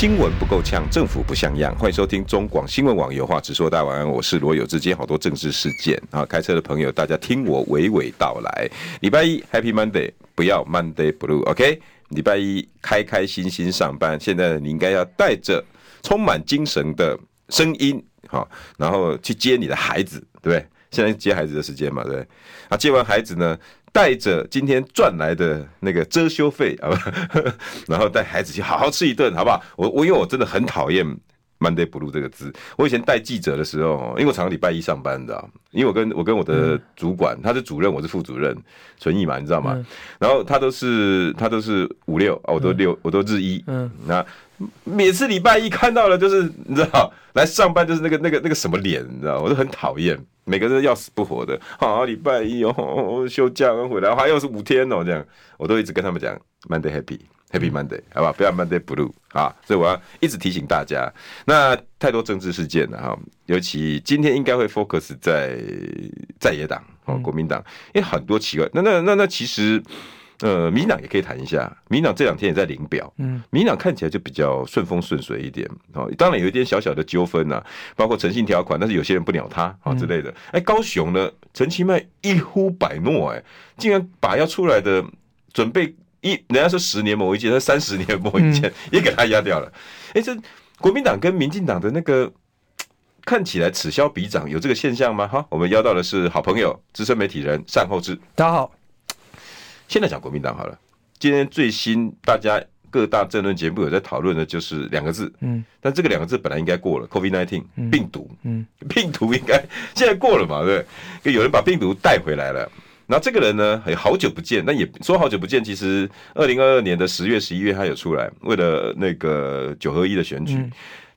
新闻不够呛，政府不像样。欢迎收听中广新闻网有话直说。大家晚安，我是罗友志。今天好多政治事件啊，开车的朋友大家听我娓娓道来。礼拜一 Happy Monday，不要 Monday Blue，OK？礼拜一开开心心上班。现在你应该要带着充满精神的声音，好，然后去接你的孩子，对不对？现在接孩子的时间嘛，对不对？啊，接完孩子呢？带着今天赚来的那个遮羞费啊，然后带孩子去好好吃一顿，好不好？我我因为我真的很讨厌 Monday Blue 这个字。我以前带记者的时候，因为我常常礼拜一上班的，因为我跟我跟我的主管，他是主任，我是副主任，纯义嘛，你知道吗？然后他都是他都是五六，我都六，我都日一。嗯，那每次礼拜一看到了，就是你知道，来上班就是那个那个那个什么脸，你知道，我都很讨厌。每个人要死不活的，好，礼拜一哦，休假刚回来，还又是五天哦，这样我都一直跟他们讲，Monday happy，happy Monday，好吧，不要 Monday blue 啊，所以我要一直提醒大家。那太多政治事件了哈，尤其今天应该会 focus 在在野党哦，国民党，因为很多奇怪，那那那那其实。呃，民党也可以谈一下，民党这两天也在领表，嗯，民党看起来就比较顺风顺水一点，哦，当然有一点小小的纠纷呐，包括诚信条款，但是有些人不鸟他啊之类的。哎、欸，高雄呢，陈其迈一呼百诺，哎，竟然把要出来的准备一，人家说十年磨一剑，他三十年磨一剑，也给他压掉了。哎、欸，这国民党跟民进党的那个看起来此消彼长，有这个现象吗？哈，我们邀到的是好朋友资深媒体人单厚志，大家好。现在讲国民党好了，今天最新大家各大政论节目有在讨论的就是两个字，嗯，但这个两个字本来应该过了，COVID nineteen 病毒，嗯，病毒应该现在过了嘛，对不对？有人把病毒带回来了，然后这个人呢，好久不见，那也说好久不见，其实二零二二年的十月、十一月他有出来，为了那个九合一的选举，嗯、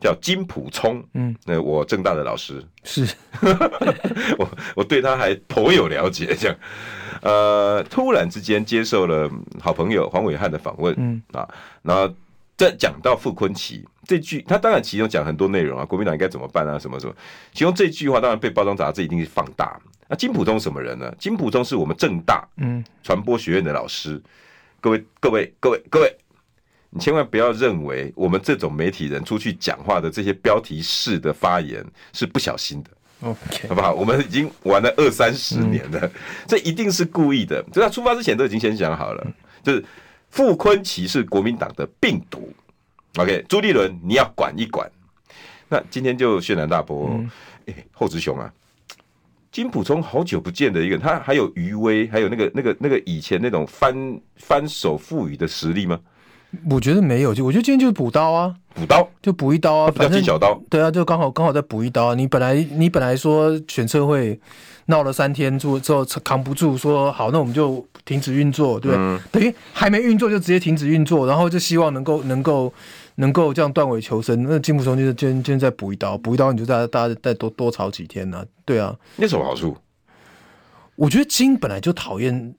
叫金普聪，嗯，那我正大的老师是，我我对他还颇有了解，这样。呃，突然之间接受了好朋友黄伟汉的访问，嗯啊，然后在讲到傅昆奇这句，他当然其中讲很多内容啊，国民党应该怎么办啊，什么什么，其中这句话当然被包装杂志一定是放大。那金普聪什么人呢？金普聪是我们正大嗯传播学院的老师，各位各位各位各位，你千万不要认为我们这种媒体人出去讲话的这些标题式的发言是不小心的。OK，好不好？我们已经玩了二三十年了，这一定是故意的。就他出发之前都已经先想好了，就是傅昆奇是国民党的病毒。OK，朱立伦你要管一管。那今天就渲染大波，哎，厚志兄啊，金普聪好久不见的一个人，他还有余威，还有那个那个那个以前那种翻翻手覆雨的实力吗？我觉得没有，就我觉得今天就是补刀啊，补刀就补一刀啊，反正小刀，对啊，就刚好刚好再补一刀啊。你本来你本来说选测会闹了三天之后之后扛不住，说好那我们就停止运作，对不对？嗯、等于还没运作就直接停止运作，然后就希望能够能够能够这样断尾求生。那金溥聪就是今天今天再补一刀，补一刀你就大家大家再多多吵几天呢、啊？对啊，那什么好处？我觉得金本来就讨厌。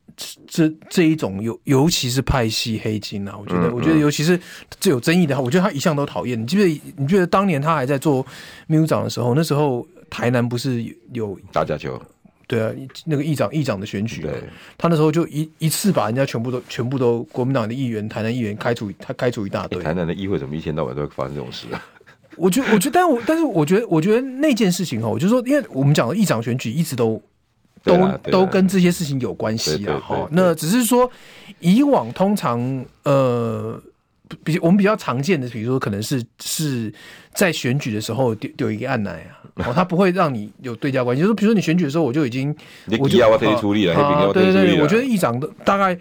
这这一种尤尤其是派系黑金啊，我觉得，我觉得尤其是最有争议的，我觉得他一向都讨厌。你记不记得？你觉得当年他还在做秘书长的时候，那时候台南不是有打假球？对啊，那个议长议长的选举，对，他那时候就一一次把人家全部都全部都国民党的议员、台南议员开除，他开除一大堆。台南的议会怎么一天到晚都会发生这种事啊？我觉得，我觉得，但我但是我觉得，我觉得那件事情哦，就说，因为我们讲的议长选举一直都。都都跟这些事情有关系啊，哈。那只是说，以往通常呃，比我们比较常见的，比如说可能是是在选举的时候丢丢一个案来啊，哦，他不会让你有对价关系。就是比如说你选举的时候，我就已经我就要出力了，对对对，我觉得议长的大概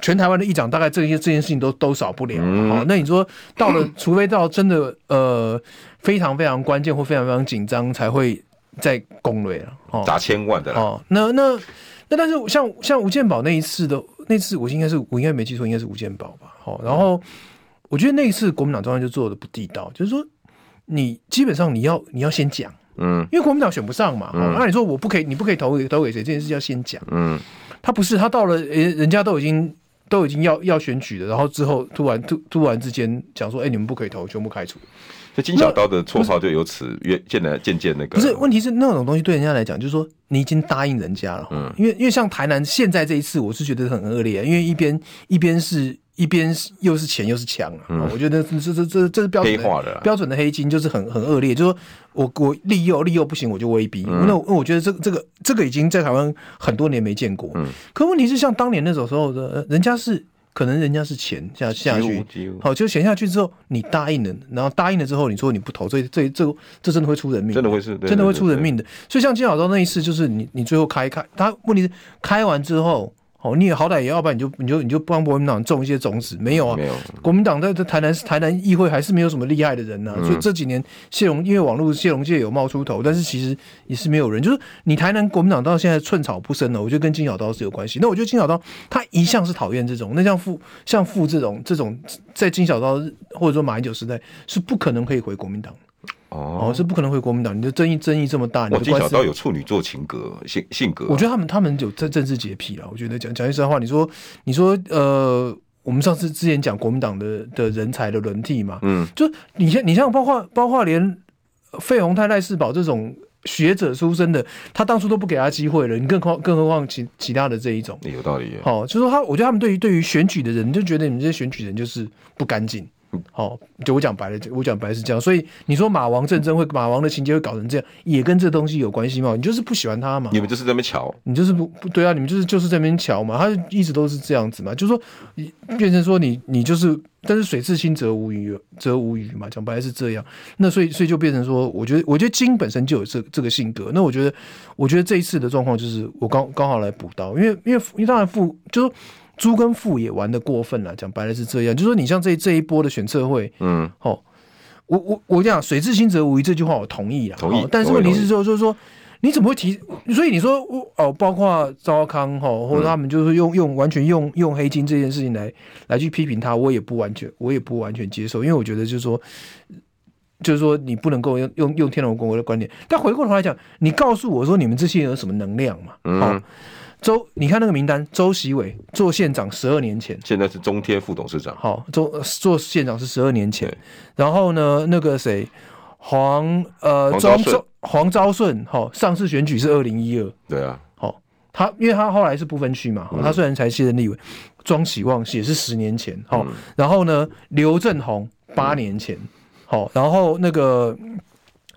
全台湾的议长大概这些这件事情都都少不了。好，那你说到了，除非到真的呃非常非常关键或非常非常紧张才会。在攻略了，哦，砸千万的哦，那那那，但是像像吴建宝那一次的那次，我应该是我应该没记错，应该是吴建宝吧？哦，然后我觉得那一次国民党中央就做的不地道，就是说你基本上你要你要先讲，嗯，因为国民党选不上嘛，嗯、那你说我不可以，你不可以投给投给谁？这件事要先讲，嗯，他不是他到了，人人家都已经都已经要要选举了，然后之后突然突突然之间讲说，哎、欸，你们不可以投，全部开除。这金小刀的绰号就由此越渐来渐渐那个。不是，问题是那种东西对人家来讲，就是说你已经答应人家了。嗯，因为因为像台南现在这一次，我是觉得很恶劣，因为一边一边是一边又是钱又是枪啊。嗯，我觉得这这这这是标准的标准的黑金，就是很很恶劣。就是说我我利诱利诱不行，我就威逼。嗯、那我觉得这个这个这个已经在台湾很多年没见过。嗯，可问题是像当年那种时候的，人家是。可能人家是钱下下去，好，就潜下去之后，你答应了，然后答应了之后，你说你不投，这这这这真的会出人命，真的会是，真的会出人命的。所以像金小刀那一次，就是你你最后开开，他问题是开完之后。哦，你也好歹也要不然你就你就你就帮国民党种一些种子，没有啊？没有。国民党在这台南台南议会还是没有什么厉害的人呢、啊，嗯、所以这几年谢龙因为网络谢龙界有冒出头，但是其实也是没有人。就是你台南国民党到现在寸草不生了，我觉得跟金小刀是有关系。那我觉得金小刀他一向是讨厌这种，那像傅像傅这种这种在金小刀或者说马英九时代是不可能可以回国民党。哦，是不可能回国民党。你的争议争议这么大，你金小刀有处女座情格性性格。我觉得他们他们有政政治洁癖了。我觉得讲讲句实话，你说你说呃，我们上次之前讲国民党的的人才的轮替嘛，嗯，就你像你像包括包括连费鸿泰赖世宝这种学者出身的，他当初都不给他机会了，你更何更何况其其他的这一种，有道理。好，就是说他，我觉得他们对于对于选举的人，就觉得你们这些选举人就是不干净。好，就我讲白了，我讲白了是这样，所以你说马王战争会，马王的情节会搞成这样，也跟这东西有关系吗？你就是不喜欢他嘛？你们就是在那边瞧，你就是不不对啊？你们就是就是在那边瞧嘛？他一直都是这样子嘛？就是说，变成说你你就是，但是水至清则无鱼，则无鱼嘛？讲白了是这样。那所以所以就变成说，我觉得我觉得金本身就有这这个性格。那我觉得我觉得这一次的状况就是我刚刚好来补刀，因为因为因为当然副就是。猪跟富也玩的过分了，讲白了是这样，就是说你像这这一波的选测会，嗯，哦，我我我讲水至清则无鱼这句话我同意了，同意。但是问题是说，就是说你怎么会提？所以你说哦，包括赵康哈，或者他们就是用用完全用用黑金这件事情来来去批评他，我也不完全，我也不完全接受，因为我觉得就是说，就是说你不能够用用用天龙国的观点。但回过头来讲，你告诉我说你们这些人有什么能量嘛？嗯。周，你看那个名单，周习伟做县长十二年前，现在是中天副董事长。好，周做县长是十二年前，然后呢，那个谁，黄呃黄昭顺，黄昭顺，好，上次选举是二零一二，对啊，好，他因为他后来是不分区嘛，嗯、他虽然才卸任立委，庄启旺也是十年前，好，嗯、然后呢，刘正宏八年前，好，然后那个。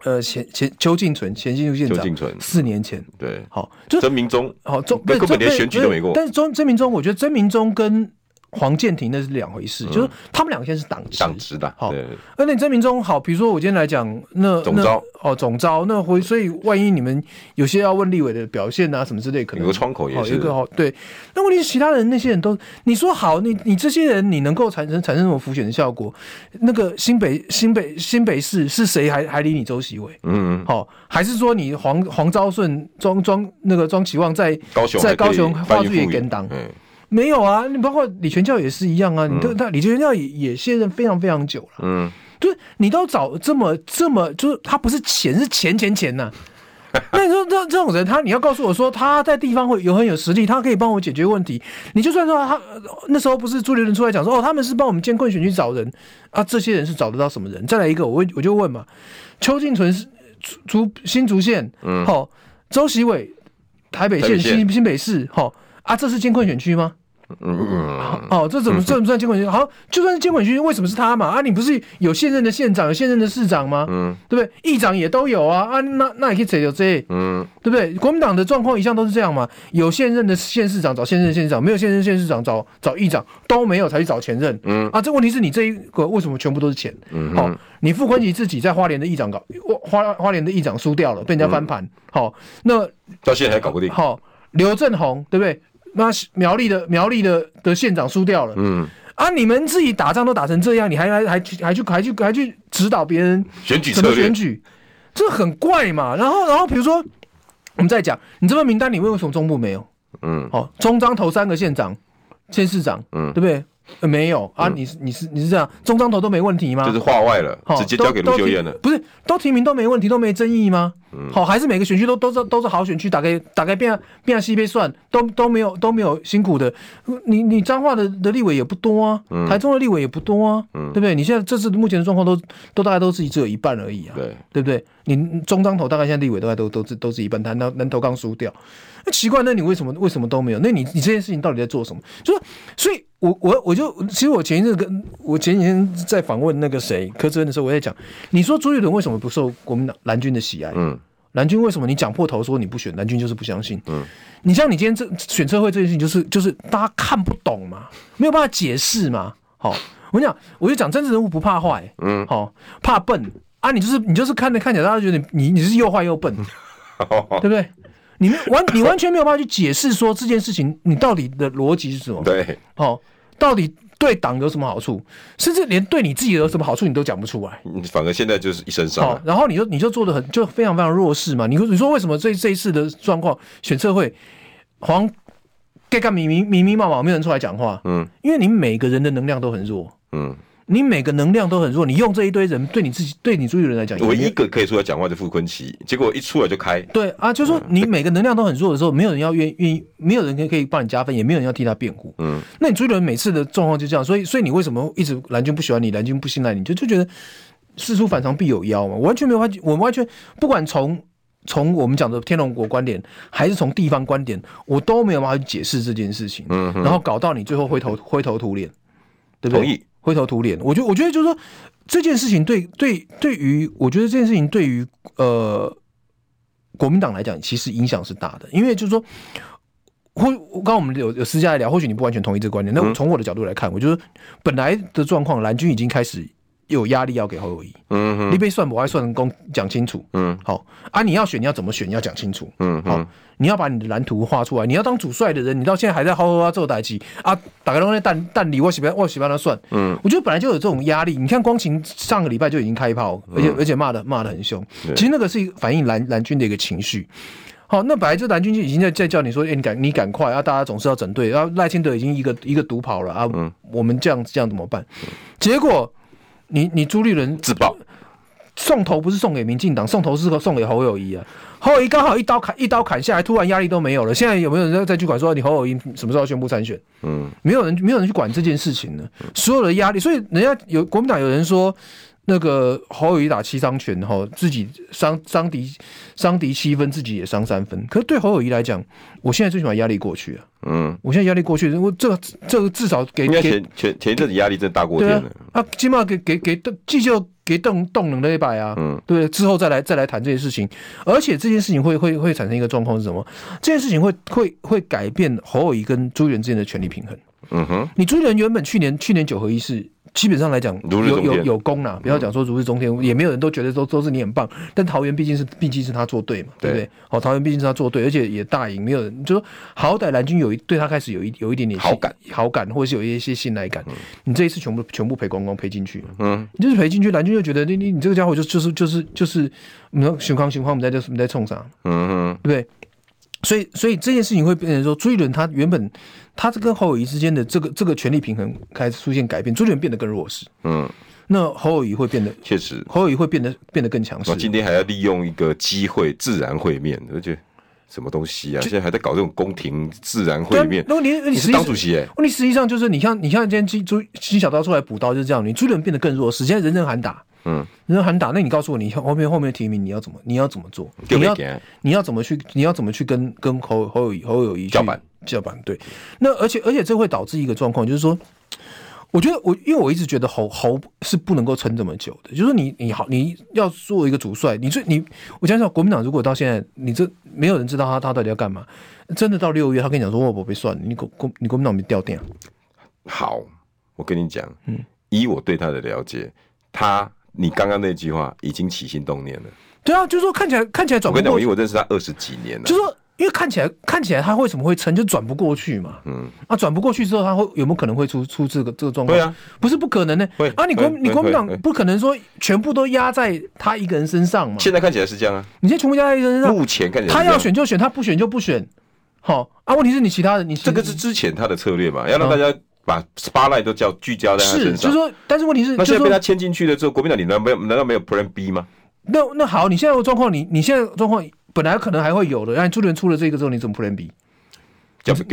呃，前前邱进存前新竹县长，四年前，对，好，就曾明忠，好，曾根本连选举都没过，但是曾曾明忠，我觉得曾明忠跟。黄建庭那是两回事，就是他们两个现在是党党职的，好。而且曾明忠好，比如说我今天来讲，那总招哦，总招那回，所以万一你们有些要问立委的表现啊什么之类，可能有个窗口也是有一个好对。那问题是其他人那些人都，你说好，你你这些人你能够产生产生什么浮选的效果？那个新北新北新北市是谁还还理你周席伟？嗯嗯，好，还是说你黄黄昭顺庄庄那个庄启旺在高雄在高雄话剧也跟当？没有啊，你包括李全教也是一样啊。你都他李全教也也现任非常非常久了。嗯，就是你都找这么这么，就是他不是钱是钱钱钱呐、啊。那你说这这种人，他你要告诉我说他在地方会有很有实力，他可以帮我解决问题。你就算说他那时候不是朱立伦出来讲说哦，他们是帮我们艰困选区找人啊，这些人是找得到什么人？再来一个，我我就问嘛，邱进纯是竹新竹县，嗯，好，周习伟台北县新新北市，好。啊，这是监困选区吗？嗯嗯哦，这怎么算不算监困选区？好，就算是监困选区，为什么是他嘛？啊，你不是有现任的县长、有现任的市长吗？嗯，对不对？议长也都有啊。啊，那那也可以谁有这？嗯，对不对？国民党的状况一向都是这样嘛。有现任的县市长找现任的县市长，没有现任县市长找找议长都没有才去找前任。嗯啊，这问题是你这一个为什么全部都是钱？嗯，好，你傅崐萁自己在花莲的议长搞花花莲的议长输掉了，被人家翻盘。好，那到现在还搞不定。好，刘政鸿对不对？那苗栗的苗栗的的县长输掉了，嗯啊，你们自己打仗都打成这样，你还还还去还去还去还去指导别人选举怎么？选举，这很怪嘛。然后然后比如说，我们再讲，你这份名单里为什么中部没有？嗯，好，中彰投三个县长、县市长，嗯，对不对？没有啊，你是你是你是这样，中彰投都没问题吗？就是划外了，直接交给卢秀燕了，不是都提名都没问题都没争议吗？好，还是每个选区都都是都是好选区，大概大概变变西边算，都都没有都没有辛苦的。你你彰化的的立委也不多啊，台中的立委也不多啊，对不对？你现在这次目前的状况都都大概都是只有一半而已啊，对对不对？你中彰投大概现在立委大概都都是都是一半，他南南投刚输掉，那奇怪，那你为什么为什么都没有？那你你这件事情到底在做什么？就是所以。我我我就其实我前一阵跟我前几天在访问那个谁柯志恩的时候，我在讲，你说朱立伦为什么不受国民党蓝军的喜爱？嗯，蓝军为什么你讲破头说你不选蓝军就是不相信？嗯，你像你今天这选车会这件事情，就是就是大家看不懂嘛，没有办法解释嘛。好，我跟你讲，我就讲政治人物不怕坏，嗯，好怕笨啊，你就是你就是看着看起来大家觉得你你是又坏又笨，对不对？你完你 完全没有办法去解释说这件事情你到底的逻辑是什么？对，哦。到底对党有什么好处？甚至连对你自己有什么好处，你都讲不出来。你反而现在就是一身伤。好，然后你就你就做的很就非常非常弱势嘛。你说你说为什么这这一次的状况选测会，黄盖盖迷迷迷迷麻麻，没有人出来讲话。嗯，因为你每个人的能量都很弱。嗯。你每个能量都很弱，你用这一堆人对你自己、对你朱立伦来讲，唯一一个可以出来讲话的傅坤奇，结果一出来就开。对啊，就是说你每个能量都很弱的时候，没有人要愿愿意，没有人可以可以帮你加分，也没有人要替他辩护。嗯，那你朱立伦每次的状况就这样，所以所以你为什么一直蓝军不喜欢你，蓝军不信赖你，就就觉得事出反常必有妖嘛？我完全没有发，我完全不管从从我们讲的天龙国观点，还是从地方观点，我都没有办法去解释这件事情。嗯，然后搞到你最后灰头灰头土脸，对不对？同意。灰头土脸，我觉得，我觉得就是说，这件事情对对对于，我觉得这件事情对于呃国民党来讲，其实影响是大的，因为就是说，或刚刚我们有有私下来聊，或许你不完全同意这个观点，那从我的角度来看，我觉得本来的状况，蓝军已经开始。有压力要给侯友宜，嗯哼，你被算不爱算成功，讲清楚，嗯，好啊，你要选你要怎么选，你要讲清楚，嗯，好，你要把你的蓝图画出来，你要当主帅的人，你到现在还在好好做代志。啊，打个东西蛋蛋里，我喜欢我喜欢他算，嗯，我觉得本来就有这种压力，你看光晴上个礼拜就已经开炮，而且而且骂的骂的很凶，其实那个是反映蓝蓝军的一个情绪，好，那本来就蓝军就已经在在叫你说，哎，你赶你赶快啊，大家总是要整队，然后赖清德已经一个一个独跑了啊，嗯。我们这样这样怎么办？结果。你你朱立伦自爆，送头不是送给民进党，送头是送给侯友谊啊。侯友谊刚好一刀砍一刀砍下来，突然压力都没有了。现在有没有人再去管说你侯友谊什么时候宣布参选？嗯，没有人没有人去管这件事情呢。所有的压力，所以人家有国民党有人说。那个侯友谊打七伤拳，哈，自己伤伤敌伤敌七分，自己也伤三分。可是对侯友谊来讲，我现在最起码压力过去啊。嗯，我现在压力过去，我这个这个至少给前前前一阵子压力真大过天了。啊，起码给给给邓继续给动动能的一百啊。嗯，对，之后再来再来谈这件事情。而且这件事情会会会产生一个状况是什么？这件事情会会会改变侯友谊跟朱立伦之间的权力平衡。嗯哼，你朱立伦原本去年去年九合一是。基本上来讲，有有有功呐，不要讲说如日中天，也没有人都觉得都都是你很棒。但桃园毕竟是毕竟是他做对嘛，对不对？好，桃园毕竟是他做对，而且也大赢，没有人就说好歹蓝军有一对他开始有一有一点点好感好感，或者是有一些信赖感。你这一次全部全部赔光光赔进去，嗯，你就是赔进去，蓝军就觉得你你你这个家伙就就是就是就是，你说熊康熊康，我们在这我们在冲啥？嗯哼，对不对？所以，所以这件事情会变成说，朱一伦他原本他这跟侯友谊之间的这个这个权力平衡开始出现改变，朱立伦变得更弱势。嗯，那侯友谊会变得确实，侯友谊会变得变得更强势。今天还要利用一个机会自然会面，而且什么东西啊？现在还在搞这种宫廷自然会面。那你你是当主席哎？你实际上就是你像，你像今天金朱金小刀出来补刀就是这样，你朱立伦变得更弱势，现在人人喊打。嗯，人人喊打，那你告诉我，你后面后面提名你要怎么，你要怎么做？你要你要怎么去，你要怎么去跟跟侯侯友宜侯友谊叫板叫板？对，那而且而且这会导致一个状况，就是说，我觉得我因为我一直觉得侯侯是不能够撑这么久的，就是说你你好你要做一个主帅，你最你我想想，国民党如果到现在你这没有人知道他他到底要干嘛，真的到六月他跟你讲说我不被算，你国国你国民党没掉电。好，我跟你讲，嗯，以我对他的了解，他。你刚刚那句话已经起心动念了。对啊，就是说看起来看起来转不过去。我跟你讲，因为我认识他二十几年了。就是说，因为看起来看起来他为什么会撑，就转不过去嘛。嗯。啊，转不过去之后，他会有没有可能会出出这个这个状况？对啊，不是不可能呢。会啊，你国你国民党不可能说全部都压在他一个人身上嘛。现在看起来是这样啊。你现在全部压在一个人身上。目前看起来，他要选就选，他不选就不选。好啊，问题是你其他的，你这个是之前他的策略嘛，要让大家。把 spotlight 都叫聚焦在他身上，是，就是说，但是问题是，那现在被他牵进去了之后，国民党你难道没有难道没有 Plan B 吗？那那好，你现在的状况，你你现在状况本来可能还会有的，但朱立伦出了这个之后，你怎么 Plan B？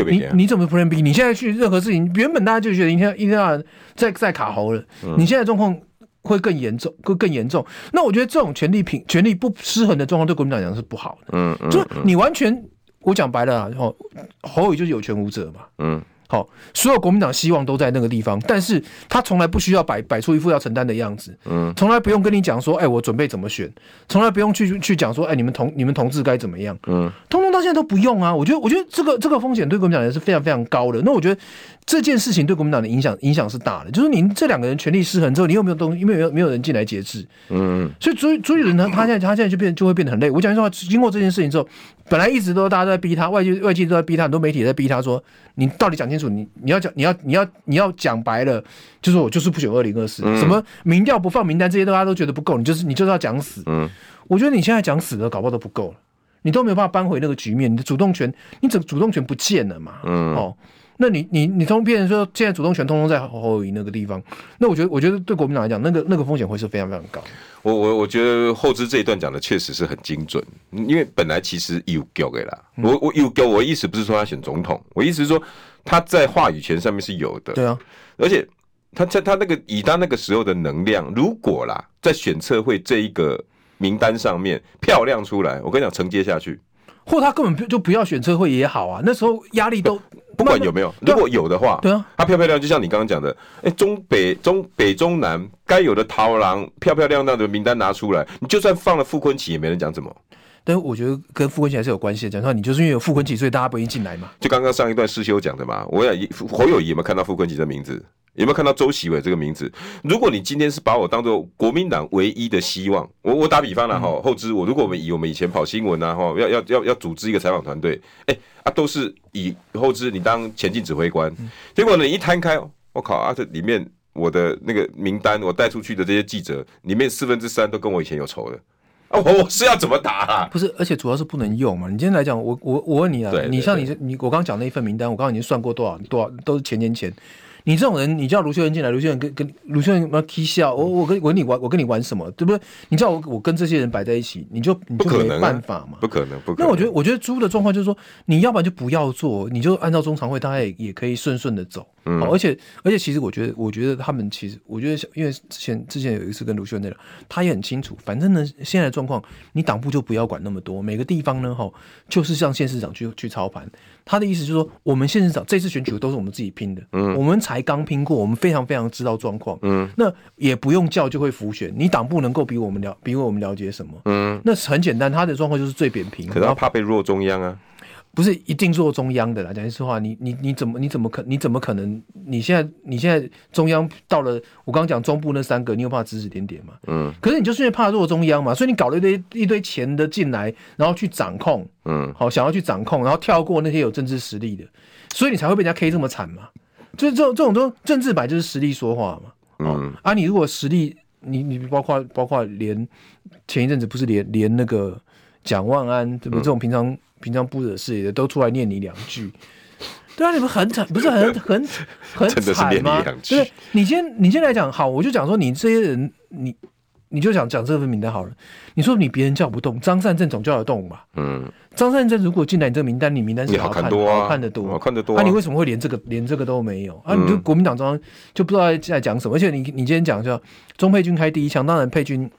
你你怎么 Plan B？你现在去任何事情，原本大家就觉得一天一天要在在卡喉了，嗯、你现在状况会更严重，会更严重。那我觉得这种权力平权力不失衡的状况，对国民党讲是不好的。嗯嗯，就你完全，我讲白了啊，吼侯友宜就是有权无责嘛。嗯。好，所有国民党希望都在那个地方，但是他从来不需要摆摆出一副要承担的样子，嗯，从来不用跟你讲说，哎、欸，我准备怎么选，从来不用去去讲说，哎、欸，你们同你们同志该怎么样，嗯，通通到现在都不用啊。我觉得，我觉得这个这个风险对国民党也是非常非常高的。那我觉得这件事情对国民党的影响影响是大的，就是您这两个人权力失衡之后，你有没有东西？因为没有没有人进来节制，嗯，所以朱朱立伦呢，他现在他现在就变就会变得很累。我讲句实话，经过这件事情之后。本来一直都大家都在逼他，外界外界都在逼他，很多媒体也在逼他说：“你到底讲清楚，你你要讲，你要你要你要讲白了，就是我就是不选二零二四，什么民调不放名单这些，大家都觉得不够，你就是你就是要讲死。嗯，我觉得你现在讲死的，搞不好都不够了，你都没有办法扳回那个局面，你的主动权，你整主动权不见了嘛。嗯，哦，那你你你通变成说现在主动权通通在侯友宜那个地方，那我觉得我觉得对国民党来讲，那个那个风险会是非常非常高。我我我觉得后知这一段讲的确实是很精准，因为本来其实有给给啦，我我有给我的意思不是说他选总统，我意思是说他在话语权上面是有的，对啊，而且他在他那个以他那个时候的能量，如果啦在选测会这一个名单上面漂亮出来，我跟你讲承接下去，或他根本就不要选测会也好啊，那时候压力都。不管有没有，如果有的话，对啊，它漂漂亮，就像你刚刚讲的，哎，中北中北中南该有的桃郎漂漂亮亮的名单拿出来，你就算放了傅昆萁，也没人讲什么。但是我觉得跟傅昆萁还是有关系的，讲说你就是因为有傅昆萁，所以大家不愿意进来嘛。就刚刚上一段师修讲的嘛，我想侯友谊有没有看到傅昆萁的名字？有没有看到周习伟这个名字？如果你今天是把我当做国民党唯一的希望，我我打比方了哈，后知我如果我们以我们以前跑新闻啊哈，要要要要组织一个采访团队，哎啊都是以后知你当前进指挥官，结果呢你一摊开，我靠啊这里面我的那个名单我带出去的这些记者里面四分之三都跟我以前有仇的啊，我我是要怎么打啊？不是，而且主要是不能用嘛。你今天来讲，我我我问你啊，你像你你我刚刚讲那一份名单，我刚刚已经算过多少多少都是前年前。你这种人，你叫卢秀恩进来，卢秀恩跟跟卢秀燕妈踢笑，我我跟我跟你玩，我跟你玩什么，对不对？你叫我我跟这些人摆在一起，你就你就没办法嘛，不可能，不可能。那我觉得，我觉得猪的状况就是说，你要不然就不要做，你就按照中常会，大家也也可以顺顺的走。嗯，而且而且，其实我觉得，我觉得他们其实，我觉得，因为之前之前有一次跟卢秀恩那聊，他也很清楚，反正呢，现在的状况，你党部就不要管那么多，每个地方呢，哈，就是让县市长去去操盘。他的意思就是说，我们县市长这次选举都是我们自己拼的，嗯，我们才刚拼过，我们非常非常知道状况，嗯，那也不用叫就会浮选，你党部能够比我们了，比我们了解什么？嗯，那很简单，他的状况就是最扁平，可是他怕被弱中央啊。不是一定做中央的啦，讲实话，你你你怎么你怎么可你怎么可能？你现在你现在中央到了，我刚刚讲中部那三个，你有怕指指点点吗？嗯，可是你就是因为怕弱中央嘛，所以你搞了一堆一堆钱的进来，然后去掌控，嗯，好想要去掌控，然后跳过那些有政治实力的，所以你才会被人家 K 这么惨嘛。就是这种这种都政治版就是实力说话嘛，嗯，啊，你如果实力，你你包括包括连前一阵子不是连连那个蒋万安对不对？这种平常。平常不惹事也都出来念你两句，对啊，你们很惨，不是很 很很惨吗？对，你先你先来讲好，我就讲说你这些人，你你就讲讲这份名单好了。你说你别人叫不动，张善政总叫得动吧？嗯，张善政如果进来你这个名单，你名单是好看多、啊、好看得多，好看得多。啊，你为什么会连这个连这个都没有？啊，你就国民党中央就不知道在讲什么。而且你你今天讲叫钟佩君开第一枪，当然佩君。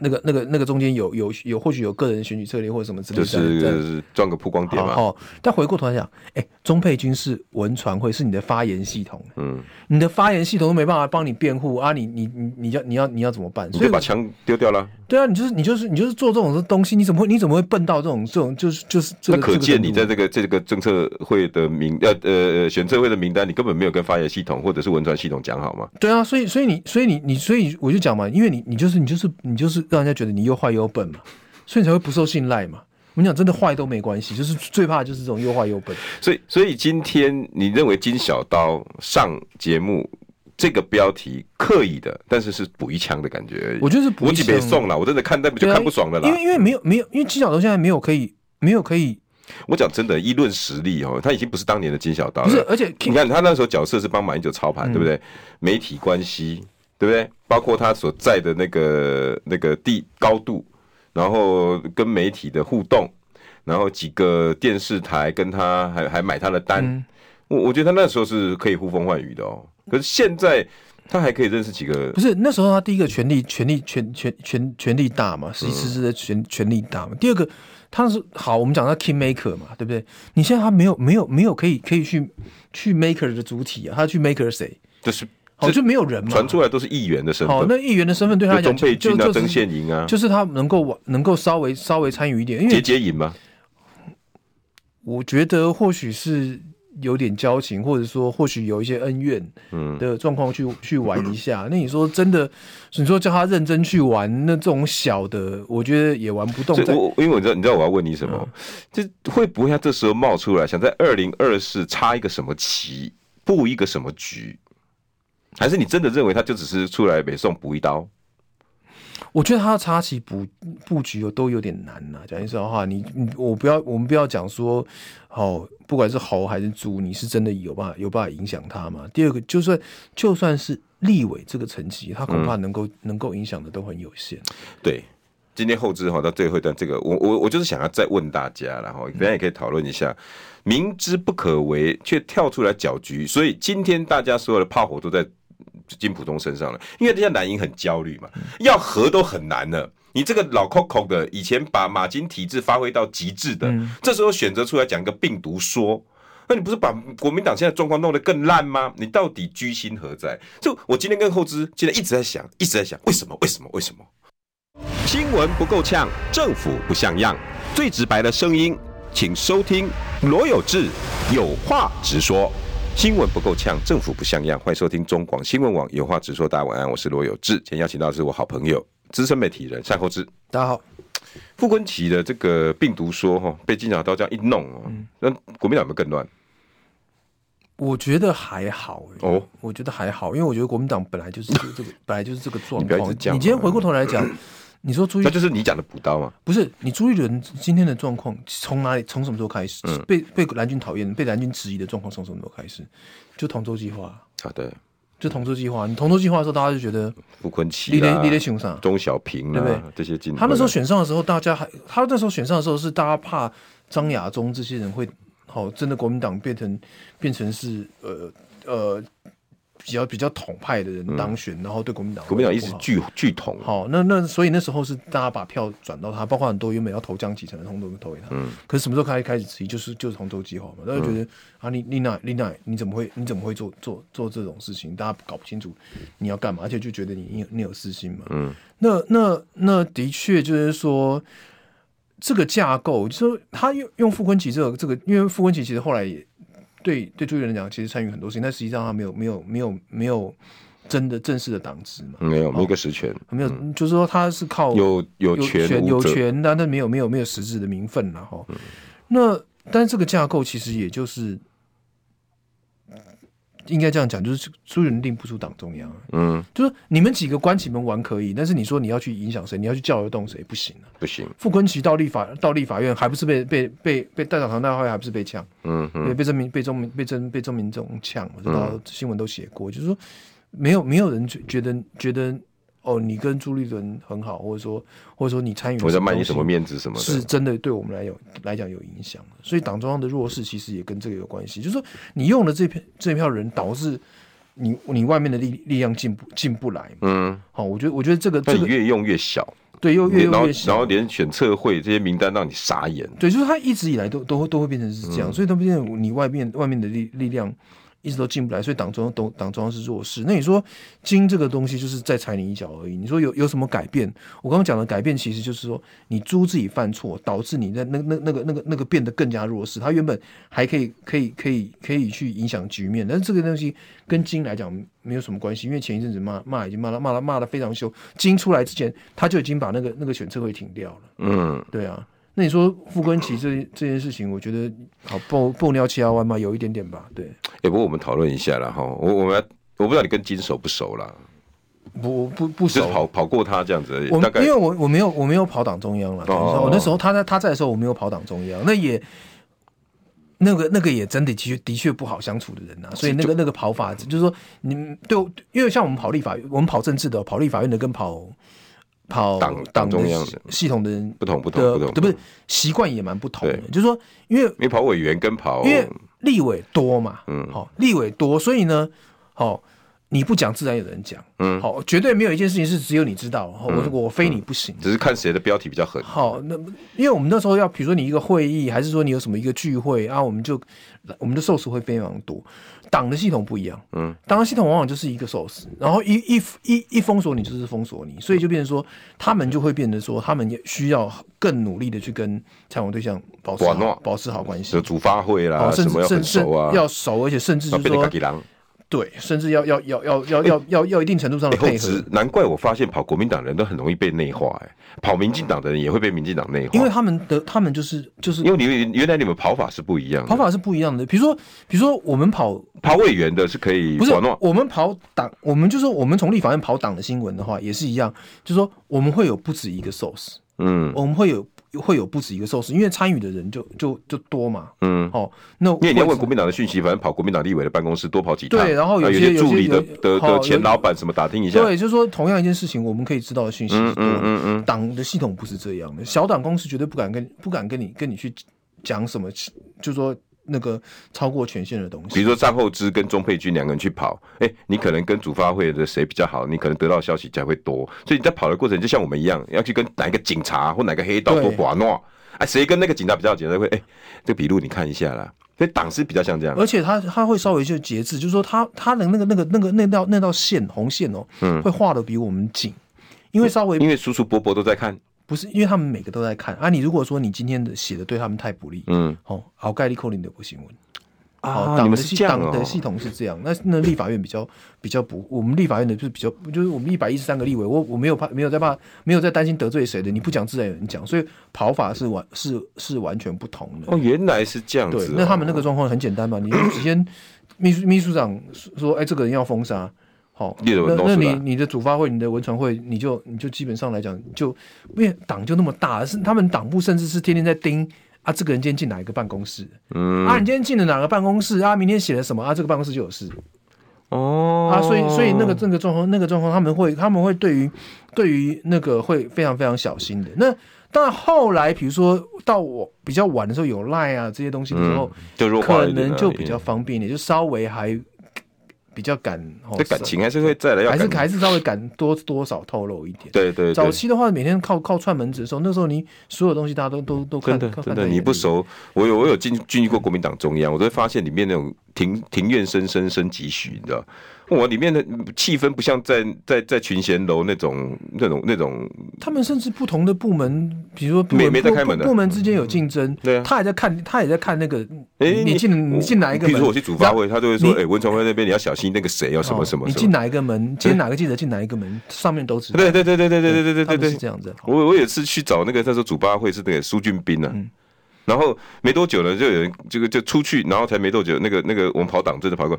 那个、那个、那个中间有有有或许有个人选举策略或者什么之类的，就是赚个曝光点嘛。哦，但回过头来讲，哎，钟沛君是文传会，是你的发言系统，嗯，你的发言系统都没办法帮你辩护啊，你你你你要你要你要怎么办？所以把枪丢掉了。对啊，你就是你就是你就是做这种东西，你怎么会你怎么会笨到这种这种就是就是这个？那可见你在这个这个政策会的名呃呃选策会的名单，你根本没有跟发言系统或者是文传系统讲好吗？对啊，所以所以你所以你你所以我就讲嘛，因为你你就是你就是你就是让人家觉得你又坏又笨嘛，所以你才会不受信赖嘛。我跟你讲，真的坏都没关系，就是最怕的就是这种又坏又笨。所以所以今天你认为金小刀上节目？这个标题刻意的，但是是补一枪的感觉。我觉得是补一枪。我几别送了，我真的看，但就看不爽了啦。因为因为没有没有，因为金小刀现在没有可以没有可以。我讲真的，议论实力哦，他已经不是当年的金小刀了。不是，而且你看他那时候角色是帮马英九操盘，嗯、对不对？媒体关系，对不对？包括他所在的那个那个地高度，然后跟媒体的互动，然后几个电视台跟他还还买他的单，嗯、我我觉得他那时候是可以呼风唤雨的哦。可是现在他还可以认识几个？不是那时候他第一个权力权力权权权权力大嘛，实际实质的权权力大嘛。第二个他是好，我们讲他 king maker 嘛，对不对？你现在他没有没有没有可以可以去去 maker 的主体啊，他去 maker 谁？就是。好，就没有人嘛？传出来都是议员的身份。好，那议员的身份对他来讲，钟佩君啊，曾宪营啊，就是他能够能够稍微稍微参与一点，因为结节赢吗？我觉得或许是有点交情，或者说或许有一些恩怨的状况去、嗯、去玩一下。那你说真的，你说叫他认真去玩，那这种小的，我觉得也玩不动。我因为我知道，你知道我要问你什么？这、嗯、会不会他这时候冒出来，想在二零二四插一个什么旗，布一个什么局？还是你真的认为他就只是出来北宋补一刀？我觉得他的插旗布布局有都有点难呐、啊。讲句实话，你你我不要，我们不要讲说，哦，不管是猴还是猪，你是真的有办法有办法影响他吗？第二个，就算就算是立委这个层级，他恐怕能够、嗯、能够影响的都很有限。对，今天后知哈到最后一段，这个我我我就是想要再问大家，然后大家也可以讨论一下，明知不可为却跳出来搅局，所以今天大家所有的炮火都在。金普东身上了，因为这些蓝营很焦虑嘛，要和都很难了。你这个老 Coco 的，以前把马金体制发挥到极致的，这时候选择出来讲个病毒说，那你不是把国民党现在状况弄得更烂吗？你到底居心何在？就我今天跟后知现在一直在想，一直在想，为什么？为什么？为什么？新闻不够呛，政府不像样，最直白的声音，请收听罗有志有话直说。新闻不够呛，政府不像样。欢迎收听中广新闻网，有话直说。大家晚安，我是罗有志。今天邀请到的是我好朋友资深媒体人单厚志。大家好。傅昆奇的这个病毒说哈，被金小刀这样一弄哦，那、嗯、国民党有没有更乱？我觉得还好哦，我觉得还好，因为我觉得国民党本来就是这个，本来就是这个状况。你今天回过头来讲。你说朱一，那就是你讲的补刀吗？不是，你朱一伦今天的状况从哪里？从什么时候开始？嗯、被被蓝军讨厌、被蓝军质疑的状况从什么时候开始？就同舟计划啊，对，就同舟计划。你同舟计划的时候，大家就觉得傅昆萁、你得你得选上钟小平，对不对？这些进他那时候选上的时候，大家还他那时候选上的时候是大家怕张亚中这些人会好，真的国民党变成变成是呃呃。比较比较统派的人当选，嗯、然后对国民党，国民党一直拒拒统。好，那那所以那时候是大家把票转到他，包括很多原本要投江启程的，通通都投给他。嗯。可是什么时候开始开始质疑？就是就是同舟计划嘛，大家觉得、嗯、啊，你丽娜丽娜你怎么会你怎么会做做做这种事情？大家搞不清楚你要干嘛，而且就觉得你你有你有私心嘛。嗯。那那那的确就是说这个架构，就是、说他用用傅昆萁这个这个，因为傅昆萁其实后来也。对对，朱立伦来讲，其实参与很多事情，但实际上他没有没有没有没有真的正式的党职嘛，没有没个实权，没有，就是说他是靠有有权有权，但但没有没有没有实质的名分了哈。那但是这个架构其实也就是。应该这样讲，就是朱立伦定不出党中央。嗯，就是你们几个关起门玩可以，但是你说你要去影响谁，你要去教育动谁，不行啊，不行。傅昆奇到立法到立法院，还不是被被被被代表堂大会，还不是被呛？嗯嗯，被被证明被中被证被证明这种呛，我知道新闻都写过，就是说没有没有人觉得觉得。哦，你跟朱立伦很好，或者说，或者说你参与，我在卖你什么面子什么的，是真的对我们来有来讲有影响。所以党中央的弱势其实也跟这个有关系，就是说你用了这票这票人，导致你你外面的力力量进不进不来。嗯，好，我觉得我觉得这个这个越用越小，对，又越用越小，然后连选测会这些名单让你傻眼。对，就是他一直以来都都会都会变成是这样，嗯、所以他变成你外面外面的力力量。一直都进不来，所以党中央党党中央是弱势。那你说金这个东西就是在踩你一脚而已。你说有有什么改变？我刚刚讲的改变其实就是说，你朱自己犯错，导致你在那那那个那个那个变得更加弱势。他原本还可以可以可以可以去影响局面，但是这个东西跟金来讲没有什么关系，因为前一阵子骂骂已经骂了骂了骂了非常凶。金出来之前，他就已经把那个那个选策会停掉了。嗯，对啊。那你说傅崐萁这这件事情，我觉得好爆爆尿七幺弯嘛，有一点点吧，对。哎、欸，不过我们讨论一下了哈，我我们要我不知道你跟金手不熟啦，不不不熟，跑跑过他这样子而已。我大概因为我我没有我没有跑党中央了，哦、我那时候他在他在的时候我没有跑党中央，那也那个那个也真的其实的确不好相处的人呐、啊，所以那个那个跑法就是说，你对，因为像我们跑立法院，我们跑政治的，跑立法院的跟跑跑党党中央的系统的人不同不同不同，对不对？习惯也蛮不同的，就是说，因为因为跑委员跟跑，因为立委多嘛，嗯，好，立委多，所以呢，好。你不讲，自然有人讲。嗯，好，绝对没有一件事情是只有你知道。我、嗯、我非你不行、嗯。只是看谁的标题比较狠。好，那因为我们那时候要，比如说你一个会议，还是说你有什么一个聚会啊，我们就我们的 source 会非常多。党的系统不一样。嗯，党的系统往往就是一个 source，然后一一一一封锁你就是封锁你，所以就变成说，他们就会变得说，他们也需要更努力的去跟采访对象保持好保持好关系。就主发会啦，甚至甚至要熟，而且甚至就是说。对，甚至要要要要要要要要一定程度上的配合。难怪我发现跑国民党人都很容易被内化，哎，跑民进党的人也会被民进党内化，因为他们的他们就是就是因为你们原来你们跑法是不一样的，跑法是不一样的。比如说比如说我们跑跑委员的是可以，不是我们跑党，我们就是我们从立法院跑党的新闻的话也是一样，就是说我们会有不止一个 source，嗯，我们会有。会有不止一个 source，因为参与的人就就就多嘛。嗯，哦，那因为你要问国民党的讯息，反正跑国民党立委的办公室多跑几趟。对，然后有些助理的的的前老板什么打听一下。对，就是说同样一件事情，我们可以知道的讯息是多。嗯嗯嗯。党的系统不是这样的，小党公司绝对不敢跟不敢跟你跟你去讲什么，就是说。那个超过权限的东西，比如说张厚之跟钟佩君两个人去跑，哎、欸，你可能跟主发会的谁比较好，你可能得到消息才会多。所以你在跑的过程，就像我们一样，要去跟哪一个警察或哪个黑道做寡诺，哎，谁跟那个警察比较紧，会哎，这个笔录你看一下啦。所以党是比较像这样，而且他他会稍微就节制，就是说他他的那个那个那个那道那道线红线哦，嗯，会画的比我们紧，因为稍微因为叔叔伯伯都在看。不是，因为他们每个都在看啊。你如果说你今天的写的对他们太不利，嗯，哦，好概率扣零的不新闻啊。党的系党的系统是这样，那那立法院比较比较不，我们立法院的就是比较，就是我们一百一十三个立委，我我没有怕，没有在怕，没有在担心得罪谁的。你不讲，自然有人讲，所以跑法是完是是完全不同的。哦，原来是这样子，哦。对，那他们那个状况很简单嘛，你首先秘书秘书长说，哎，这个人要封杀。好，那那你你的主发会，你的文传会，你就你就基本上来讲，就因为党就那么大，是他们党部甚至是天天在盯啊，这个人今天进哪一个办公室，嗯，啊，你今天进了哪个办公室啊？明天写了什么啊？这个办公室就有事，哦，啊，所以所以那个这个状况，那个状况，他们会他们会对于对于那个会非常非常小心的。那但后来，比如说到我比较晚的时候有赖啊这些东西的时候，就可能就比较方便一点，就稍微还。比较敢，这感情还是会再来要，还是还是稍微敢多多少透露一点。对对，对，早期的话，每天靠靠串门子的时候，那时候你所有东西大家都都都看真的真的，你不熟。我有我有进进去过国民党中央，我都会发现里面那种庭庭院深深深几许，你知道。我里面的气氛不像在在在群贤楼那种那种那种，他们甚至不同的部门，比如说没没在开门的部门之间有竞争，对啊，他也在看，他也在看那个，哎，你进你进哪一个门？比如说我去主发会，他就会说，哎，文传会那边你要小心那个谁要什么什么。你进哪一个门？今天哪个记者进哪一个门？上面都知道。对对对对对对对对对对，是这样子。我我有次去找那个他说主发会是那个苏俊斌呢，然后没多久呢，就有人这个就出去，然后才没多久，那个那个我们跑党真的跑过，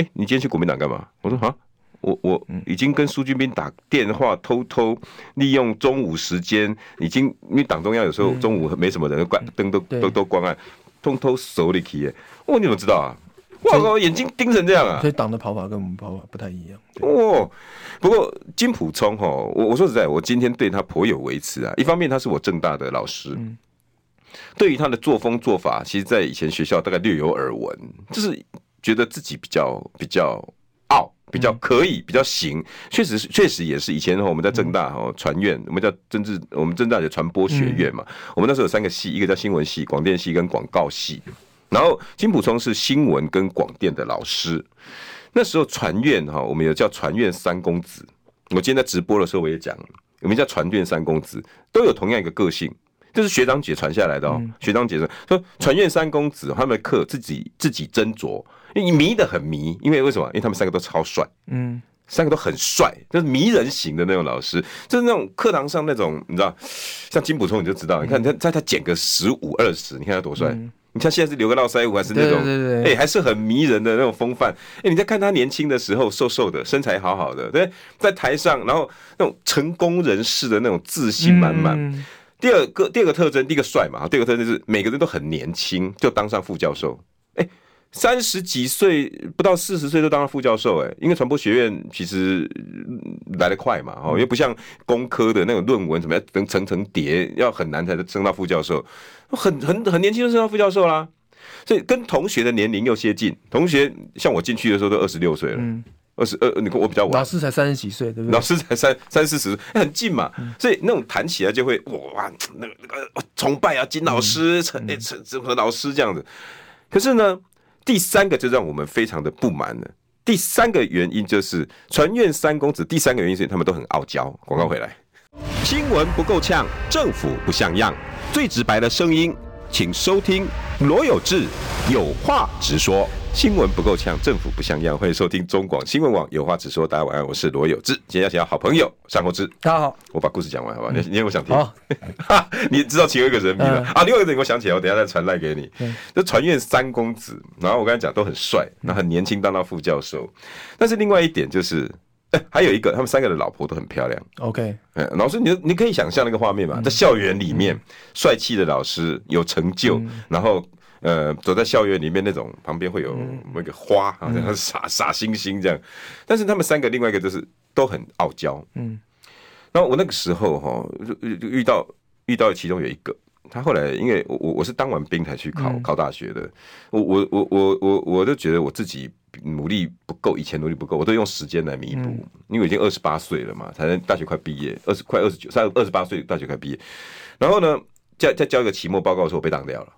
哎，你今天去国民党干嘛？我说啊。我我已经跟苏俊斌打电话，偷偷利用中午时间，已经因为党中央有时候中午没什么人，关灯都都都关暗，偷偷搜了起。哦，你怎么知道啊？哇，我眼睛盯成这样啊！所以党的跑法跟我们跑法不太一样。哦，不过金普聪哈，我我说实在，我今天对他颇有微词啊。一方面他是我正大的老师，对于他的作风做法，其实在以前学校大概略有耳闻，就是觉得自己比较比较傲。比较可以，比较行，确实是，确实也是。以前我们在正大哦传院，我们叫政治，我们政大的传播学院嘛。我们那时候有三个系，一个叫新闻系、广电系跟广告系。然后金普聪是新闻跟广电的老师。那时候传院哈，我们有叫传院三公子。我今天在直播的时候我也讲，我们叫传院三公子，都有同样一个个性，这是学长姐传下来的哦。学长姐说说传院三公子，他们的课自己自己斟酌。你迷得很迷，因为为什么？因为他们三个都超帅，嗯，三个都很帅，就是迷人型的那种老师，就是那种课堂上那种，你知道，像金溥聪你就知道，你看他在他减个十五二十，你看他多帅，嗯、你看现在是留个络腮胡，还是那种，对对对，哎，还是很迷人的那种风范。哎，你在看他年轻的时候，瘦瘦的，身材好好的，对，在台上，然后那种成功人士的那种自信满满。嗯。第二个第二个特征，第一个帅嘛，第二个特征是每个人都很年轻就当上副教授，哎、欸，三十几岁不到四十岁就当了副教授，哎，因为传播学院其实来得快嘛，哦，又不像工科的那种论文怎么样能层层叠，要很难才能升到副教授，很很很年轻就升到副教授啦，所以跟同学的年龄又接近，同学像我进去的时候都二十六岁了。嗯二十二，你跟我比较晚。老师才三十几岁，对不对？老师才三三四十，很近嘛。嗯、所以那种谈起来就会哇，那个那个崇拜啊，金老师、陈陈陈何老师这样子。可是呢，第三个就让我们非常的不满了。第三个原因就是传院三公子。第三个原因是他们都很傲娇。广告回来，新闻不够呛，政府不像样，最直白的声音，请收听罗有志有话直说。新闻不够呛，政府不像样。欢迎收听中广新闻网，有话直说。大家晚安，我是罗有志。今天要请到好朋友尚国志。大家好，我把故事讲完，好吧？你你有没有想听？好 你知道其中一个人名了、嗯、啊？另外一个人，我想起来，我等下再传赖给你。这传院三公子，然后我刚才讲都很帅，那很年轻当到副教授。但是另外一点就是，哎，还有一个，他们三个的老婆都很漂亮。OK，哎，老师，你你可以想象那个画面嘛？在校园里面，帅气的老师有成就，然后。呃，走在校园里面那种，旁边会有那个花，好像傻傻星星这样。但是他们三个，另外一个就是都很傲娇。嗯，然后我那个时候哈，就就遇到遇到其中有一个，他后来因为我我我是当完兵才去考考大学的，我我我我我我就觉得我自己努力不够，以前努力不够，我都用时间来弥补，因为已经二十八岁了嘛，才能大学快毕业，二十快二十九，三二十八岁大学快毕业。然后呢，再再交一个期末报告的时候，我被当掉了。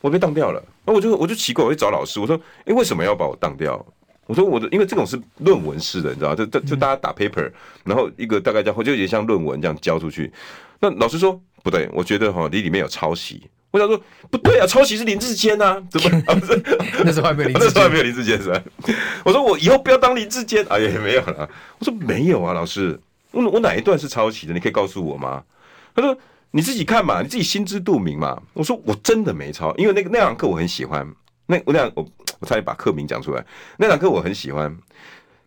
我被当掉了，那我就我就奇怪，我就找老师，我说，哎、欸，为什么要把我当掉？我说我的，因为这种是论文式的，你知道，就就就大家打 paper，然后一个大概叫，就有点像论文这样交出去。那老师说不对，我觉得哈，你里面有抄袭。我想说不对啊，抄袭是林志坚呐，怎么？啊、不是，那时候还没有林，那时候还没有林志坚是吧？我说我以后不要当林志坚，哎呀，也没有了。我说没有啊，老师，我我哪一段是抄袭的？你可以告诉我吗？他说。你自己看嘛，你自己心知肚明嘛。我说我真的没抄，因为那个那堂课我很喜欢。那我那我我差点把课名讲出来。那堂课我很喜欢，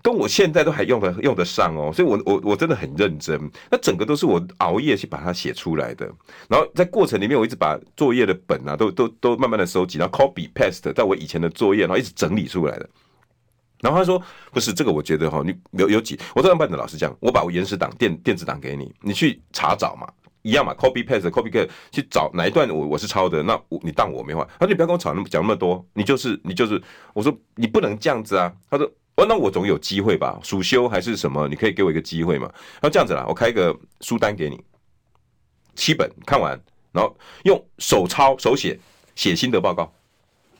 跟我现在都还用得用得上哦。所以我我我真的很认真。那整个都是我熬夜去把它写出来的。然后在过程里面，我一直把作业的本啊都都都慢慢的收集，然后 copy paste 在我以前的作业，然后一直整理出来的。然后他说不是这个，我觉得哈，你有有几，我这样办的老师讲，我把我原始档电电子档给你，你去查找嘛。一样嘛，copy paste，copy paste 去找哪一段我我是抄的，那我你当我没话，他说你不要跟我吵那么讲那么多，你就是你就是，我说你不能这样子啊，他说哦那我总有机会吧，暑休还是什么，你可以给我一个机会嘛，然后这样子啦，我开一个书单给你，七本看完，然后用手抄手写写心得报告，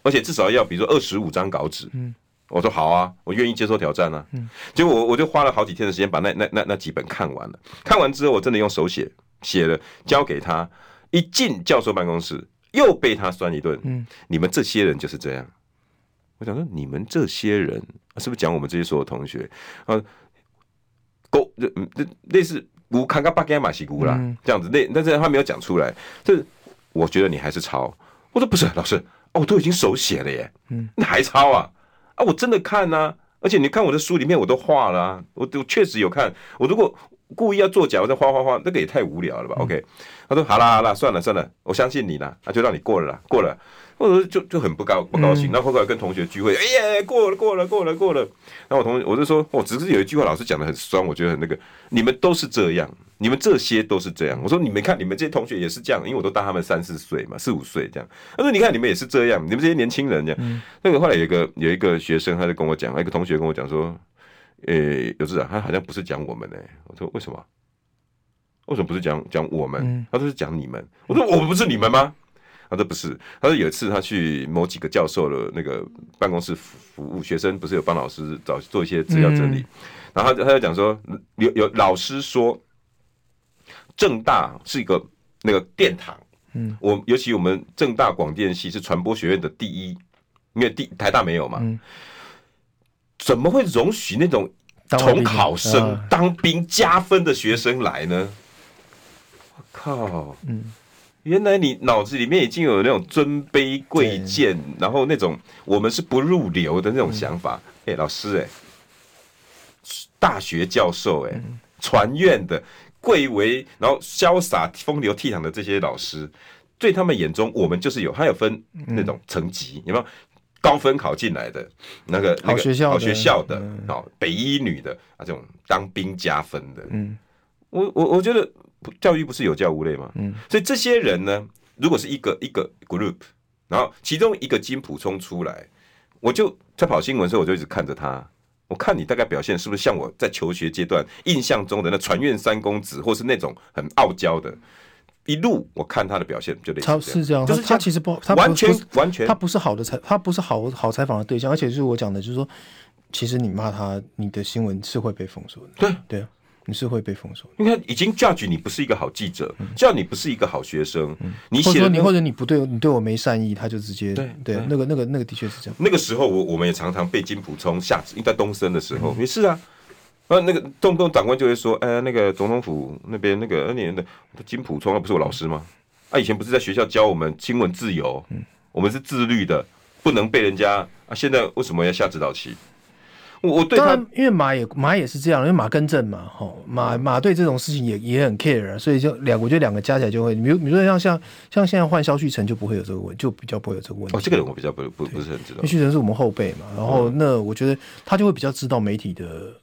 而且至少要比如说二十五张稿纸，嗯，我说好啊，我愿意接受挑战啊，嗯，结果我我就花了好几天的时间把那那那那几本看完了，看完之后我真的用手写。写了交给他，一进教授办公室又被他酸一顿。嗯，你们这些人就是这样。我想说，你们这些人是不是讲我们这些所有同学啊？勾这这类似古看看巴盖马西古啦，这样子。那但是他没有讲出来。这我觉得你还是抄。我说不是，老师哦，我都已经手写了耶。嗯，你还抄啊？啊，我真的看呐、啊，而且你看我的书里面我都画了、啊，我都确实有看。我如果故意要作假，我在画画画，那个也太无聊了吧？OK，他说好啦好啦，算了算了，我相信你啦，那就让你过了啦，过了。或者就就很不高不高兴，然后后来跟同学聚会，哎呀，过了过了过了过了。然后我同学我就说，我只是有一句话，老师讲的很酸，我觉得很那个，你们都是这样，你们这些都是这样。我说你们看，你们这些同学也是这样，因为我都大他们三四岁嘛，四五岁这样。他说你看你们也是这样，你们这些年轻人这样。那个后来有一个有一个学生，他就跟我讲，一个同学跟我讲说，诶，有志啊，他好像不是讲我们呢。我说为什么？为什么不是讲讲我们？他说是讲你们。我说我们不是你们吗？他说不是。他说有一次他去某几个教授的那个办公室服务，学生不是有帮老师找做一些资料整理，然后他他就讲说有有老师说正大是一个那个殿堂，嗯，我尤其我们正大广电系是传播学院的第一，因为第台大没有嘛，怎么会容许那种重考生当兵加分的学生来呢？我靠，嗯，原来你脑子里面已经有那种尊卑贵贱，然后那种我们是不入流的那种想法。哎，老师，哎，大学教授，哎，传院的贵为，然后潇洒风流倜傥的这些老师，对他们眼中，我们就是有，他有分那种层级，有没有高分考进来的那个那个好学校好学校的，好北一女的啊，这种当兵加分的。嗯，我我我觉得教育不是有教无类吗？嗯，所以这些人呢，如果是一个一个 group，然后其中一个金普冲出来，我就在跑新闻的时候，我就一直看着他。我看你大概表现是不是像我在求学阶段印象中的那传院三公子，或是那种很傲娇的，一路我看他的表现就类似他是这样，就是他其实不，他完全完全，他不是好的采，他不是好好采访的对象，而且就是我讲的，就是说，其实你骂他，你的新闻是会被封锁的。对对啊。你是会被封锁，因为已经 judge 你不是一个好记者，叫你不是一个好学生。你或者你或者你不对，你对我没善意，他就直接对对那个那个那个的确是这样。那个时候我我们也常常被金普充吓，因为在东升的时候也是啊，那那个动不动长官就会说，哎，那个总统府那边那个那年的金普聪，那不是我老师吗？啊，以前不是在学校教我们新闻自由，我们是自律的，不能被人家啊，现在为什么要下指导棋？我对他，因为马也马也是这样，因为马更正嘛，吼马马对这种事情也也很 care，所以就两，我觉得两个加起来就会，比如比如说像像像现在换萧旭晨就不会有这个问，就比较不会有这个问题。哦，这个人我比较不不不是很知道，因为旭晨是我们后辈嘛，然后那我觉得他就会比较知道媒体的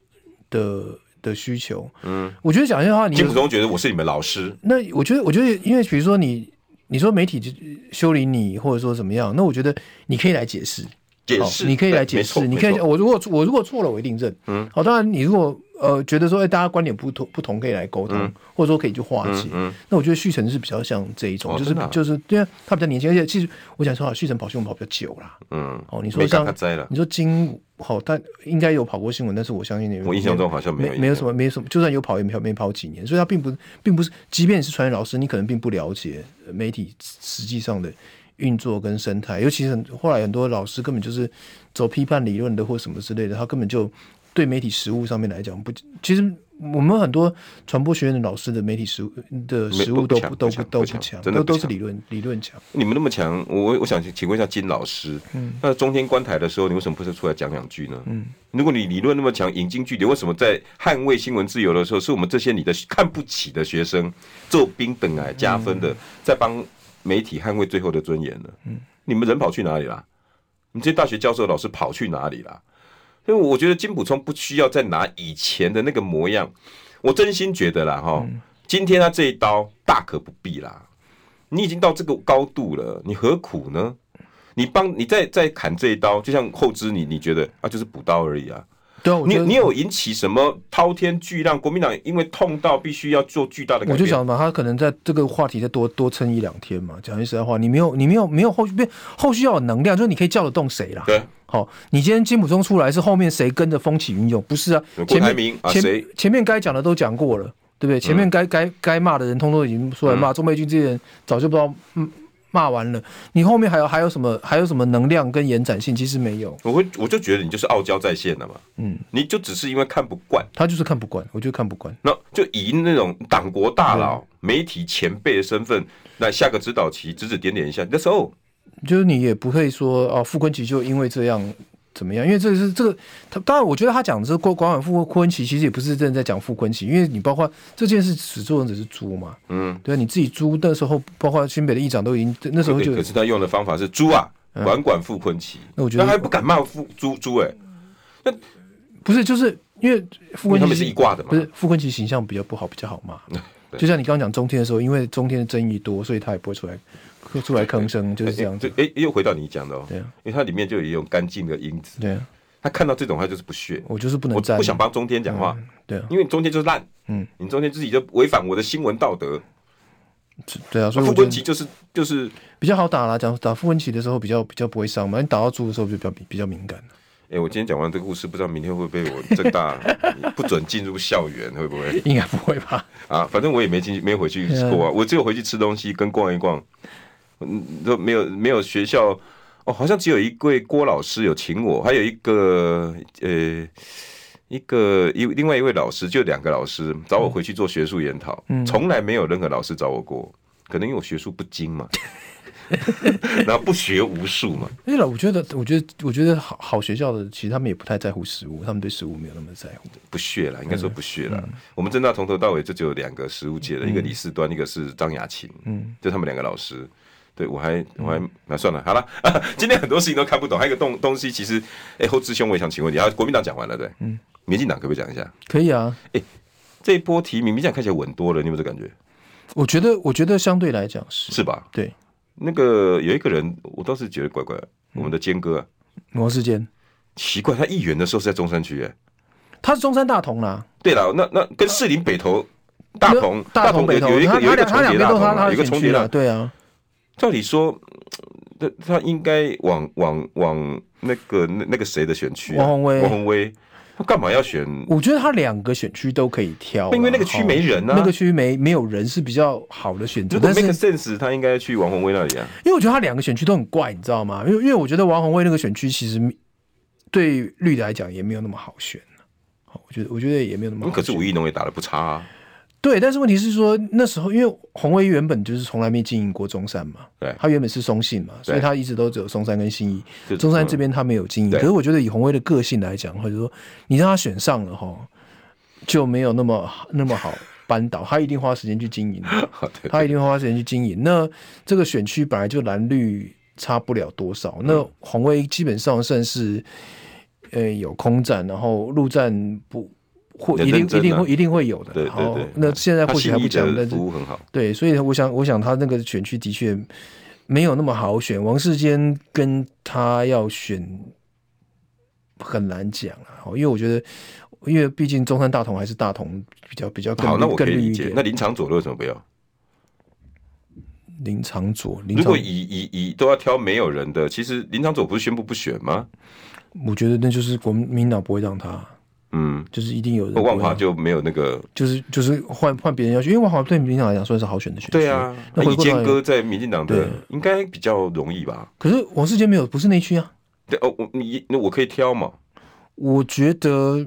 的的需求。嗯，我觉得讲一些话，你金溥聪觉得我是你们老师，那我觉得我觉得因为比如说你你说媒体就修理你或者说怎么样，那我觉得你可以来解释。解释，你可以来解释，你可以，我如果我如果错了，我一定认。嗯，好，当然你如果呃觉得说，哎，大家观点不同不同，可以来沟通，或者说可以去化解。嗯，那我觉得旭晨是比较像这一种，就是就是，对啊他比较年轻，而且其实我想说啊，旭晨跑新闻跑比较久了。嗯，哦，你说像你说金好，他应该有跑过新闻，但是我相信你，我印象中好像没没有什么没什么，就算有跑也没跑没跑几年，所以他并不并不是，即便你是传媒老师，你可能并不了解媒体实际上的。运作跟生态，尤其是后来很多老师根本就是走批判理论的或什么之类的，他根本就对媒体实务上面来讲不，其实我们很多传播学院的老师的媒体实务的实务都不都不都不强，都都是理论理论强。你们那么强，我我想请问一下金老师，嗯，那中天观台的时候，你为什么不是出来讲两句呢？嗯，如果你理论那么强，引经据典，为什么在捍卫新闻自由的时候，是我们这些你的看不起的学生做兵等来加分的，在帮？媒体捍卫最后的尊严呢。嗯，你们人跑去哪里了？你这些大学教授老师跑去哪里了？因为我觉得金普聪不需要再拿以前的那个模样。我真心觉得啦，哈，今天他这一刀大可不必啦。你已经到这个高度了，你何苦呢？你帮你再再砍这一刀，就像后知你你觉得啊，就是补刀而已啊。对，你你有引起什么滔天巨浪？国民党因为痛到必须要做巨大的改变。我就想嘛，他可能在这个话题再多多撑一两天嘛。讲句实在话，你没有你没有没有后续，后续要有能量，就是你可以叫得动谁啦。对，好，你今天金普中出来是后面谁跟着风起云涌？不是啊，前面前前面该讲的都讲过了，对不对？前面该该该骂的人，通通已经出来骂。钟佩君这些人早就不知道嗯。骂完了，你后面还有还有什么还有什么能量跟延展性？其实没有。我会我就觉得你就是傲娇在线了嘛。嗯，你就只是因为看不惯，他就是看不惯，我就看不惯。那就以那种党国大佬、嗯、媒体前辈的身份来下个指导棋，指指点点一下。那时候就是你也不会说哦，傅昆萁就因为这样。怎么样？因为这是这个，他当然，我觉得他讲的是管管傅昆萁，其实也不是真的在讲傅昆萁，因为你包括这件事始作俑者是猪嘛，嗯，对，你自己猪那时候，包括新北的议长都已经那时候就，可是他用的方法是猪啊，管管傅昆萁，那我觉得他还不敢骂傅猪猪哎，那不是就是因为傅昆萁他们是一挂的嘛，不是傅昆萁形象比较不好，比较好骂，就像你刚刚讲中天的时候，因为中天的争议多，所以他也不会出来。出来吭声就是这样子。哎，又回到你讲的哦。对啊，因为它里面就有一种干净的因子。对啊，他看到这种，他就是不屑。我就是不能，我不想帮中天讲话。对啊，因为中天就是烂。嗯，你中天自己就违反我的新闻道德。对啊，所以傅文琪就是就是比较好打啦。讲打傅文琪的时候比较比较不会伤嘛，你打到猪的时候就比较比较敏感。哎，我今天讲完这个故事，不知道明天会不会被我政大 不准进入校园，会不会？应该不会吧？啊，反正我也没进，没回去过啊。我只有回去吃东西跟逛一逛。嗯，都没有没有学校哦，好像只有一位郭老师有请我，还有一个呃一个一另外一位老师，就两个老师找我回去做学术研讨，从来没有任何老师找我过，可能因为我学术不精嘛。然后不学无术嘛。因为我觉得，我觉得，我觉得好好学校的，其实他们也不太在乎食物，他们对食物没有那么在乎。不屑了，应该说不屑了。嗯、我们政大从头到尾就只有两个食物界的，嗯、一个李四端，一个是张雅琴，嗯，就他们两个老师。对我还我还那、算了，好了、啊，今天很多事情都看不懂，还有一个东东西，其实，哎，侯志兄，我也想请问你，啊，国民党讲完了对，嗯，民进党可不可以讲一下？可以啊，哎，这一波提名，民进党看起来稳多了，你有没有这感觉？我觉得，我觉得相对来讲是。是吧？对，那个有一个人，我倒是觉得怪怪，我们的坚哥、啊，王世坚，奇怪，他议员的时候是在中山区，哎，他是中山大同啦，对了，那那跟士林北投大同大同北投有一个有一个重叠大同，有一个重叠了，对啊。照理说，他他应该往往往那个那那个谁的选区、啊？王宏威，王宏威，他干嘛要选？我觉得他两个选区都可以挑，因为那个区没人啊，那个区没没有人是比较好的选择。但是 make sense，他应该去王宏威那里啊。因为我觉得他两个选区都很怪，你知道吗？因为因为我觉得王宏威那个选区其实对绿的来讲也没有那么好选。好，我觉得我觉得也没有那么好选。可是吴怡农也打的不差啊。对，但是问题是说那时候，因为鸿威原本就是从来没经营过中山嘛，对，他原本是松信嘛，所以他一直都只有松山跟信义，中山这边他没有经营。可是我觉得以鸿威的个性来讲，或者说你让他选上了哈，就没有那么那么好扳倒，他一定花时间去经营，他一定花时间去经营。那这个选区本来就蓝绿差不了多少，那鸿威基本上算是呃有空战，然后陆战不。会一定一定会一定会有的。对对对。那现在或许还不讲，但是服务很好。对，所以我想，我想他那个选区的确没有那么好选。王世坚跟他要选很难讲啊，因为我觉得，因为毕竟中山大同还是大同比较比较更好。那我可以理解。那林长佐为什么不要？林长佐，如果以以以都要挑没有人的，其实林长佐不是宣布不选吗？我觉得那就是国民党不会让他。嗯，就是一定有人。万华就没有那个，就是就是换换别人要去，因为万华对民进党来讲算是好选的选区。对啊，那易坚哥在民进党的应该比较容易吧？可是王世坚没有，不是内区啊。对哦，我你那我可以挑嘛？我觉得。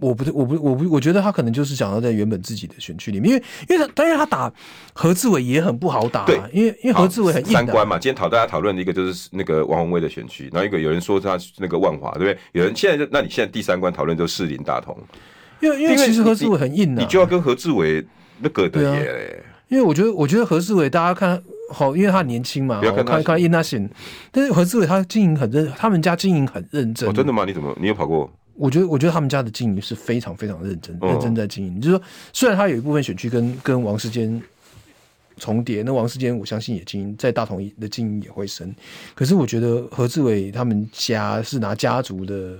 我不，我不，我不，我觉得他可能就是想要在原本自己的选区里面，因为，因为他，当然他打何志伟也很不好打，对，因为，因为何志伟很硬。三关嘛，今天讨大家讨论的一个就是那个王宏威的选区，然后一个有人说他那个万华，对不对？有人现在就，那你现在第三关讨论就是士林大同，因为因为其实何志伟很硬的，你就要跟何志伟那个的耶。因为我觉得，我觉得何志伟大家看好，因为他年轻嘛，看看看 Inasin，但是何志伟他经营很认，他们家经营很认真。哦，真的吗？你怎么你有跑过？我觉得，我觉得他们家的经营是非常非常认真，认真在经营。就是说，虽然他有一部分选区跟跟王世坚重叠，那王世坚我相信也经营在大同的经营也会深。可是我觉得何志伟他们家是拿家族的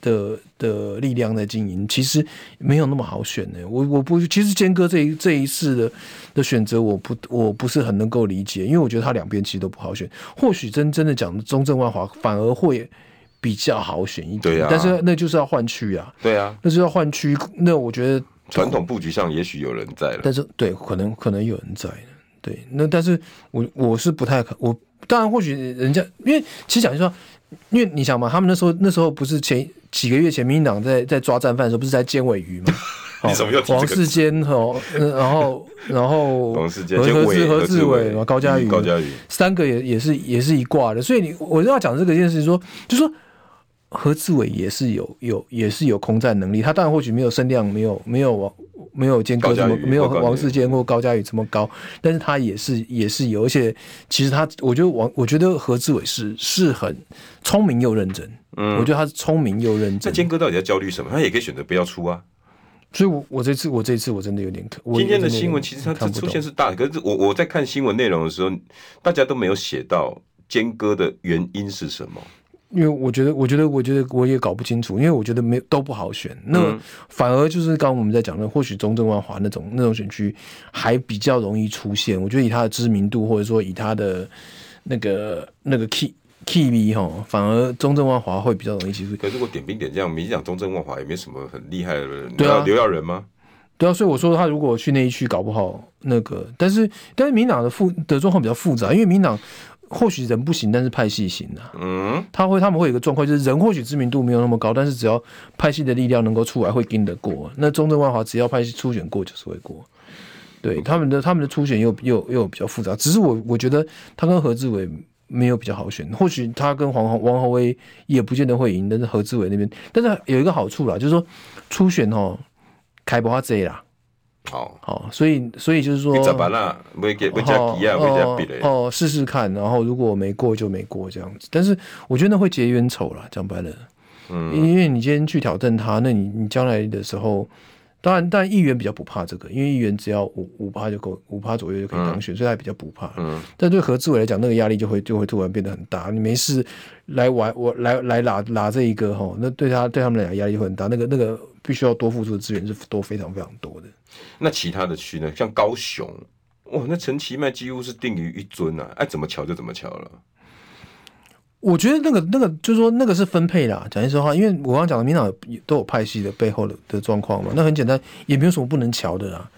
的的力量在经营，其实没有那么好选呢。我我不，其实坚哥这一这一次的的选择，我不我不是很能够理解，因为我觉得他两边其实都不好选。或许真真的讲中正万华反而会。比较好选一点，对啊，但是那就是要换区啊，对啊，那就是要换区。那我觉得传统布局上也许有人在了，但是对，可能可能有人在，对。那但是我我是不太可，我当然或许人家，因为其实讲就是说，因为你想嘛，他们那时候那时候不是前几个月前，民进党在 在抓战犯的时候，不是在监尾鱼吗？你怎么又提这个王世坚和然后 然后王世坚、何志何志伟、高嘉瑜、高嘉瑜三个也也是也是一挂的，所以你我就要讲这个件事情说，就说。何志伟也是有有也是有空战能力，他当然或许没有声量，没有没有王没有坚哥这么没有王世坚或高嘉宇这么高，但是他也是也是有，而且其实他我觉得王我觉得何志伟是是很聪明又认真，嗯，我觉得他是聪明又认真。那坚哥到底在焦虑什么？他也可以选择不要出啊。所以我，我我这次我这次我真的有点可。今天的新闻其实他出现是大的，可是我我在看新闻内容的时候，大家都没有写到坚哥的原因是什么。因为我觉得，我觉得，我觉得我也搞不清楚，因为我觉得没都不好选。那反而就是刚刚我们在讲的，或许中正万华那种那种选区还比较容易出现。我觉得以他的知名度，或者说以他的那个那个 key key 力哈，反而中正万华会比较容易其实。可是我点兵点将，民进党中正万华也没什么很厉害的人，对啊，刘耀仁吗？对啊，所以我说他如果去那一区搞不好那个，但是但是民党的复的状况比较复杂，因为民党。或许人不行，但是派系行啊。嗯，他会他们会有一个状况，就是人或许知名度没有那么高，但是只要派系的力量能够出来，会跟得过。那中正万华只要派系初选过，就是会过。对他们的他们的初选又又又比较复杂。只是我我觉得他跟何志伟没有比较好选，或许他跟黄王鸿威也不见得会赢，但是何志伟那边，但是有一个好处啦，就是说初选哦，开不花贼啦。好好，所以所以就是说，哦哦，试试看，然后如果没过就没过这样子。但是我觉得那会结冤仇了，讲白了，嗯，因为你今天去挑战他，那你你将来的时候，当然，但议员比较不怕这个，因为议员只要五五趴就够，五趴左右就可以当选，嗯、所以他比较不怕。嗯，但对何志伟来讲，那个压力就会就会突然变得很大。你没事来玩，我来来拿拿这一个哈，那对他对他们俩压力会很大。那个那个必须要多付出的资源是多非常非常多的。那其他的区呢？像高雄，哇，那陈其迈几乎是定于一尊啊！爱怎么乔就怎么乔了。我觉得那个那个就是说那个是分配啦。讲句实话，因为我刚刚讲的民党都有派系的背后的的状况嘛，那很简单，也没有什么不能瞧的啦。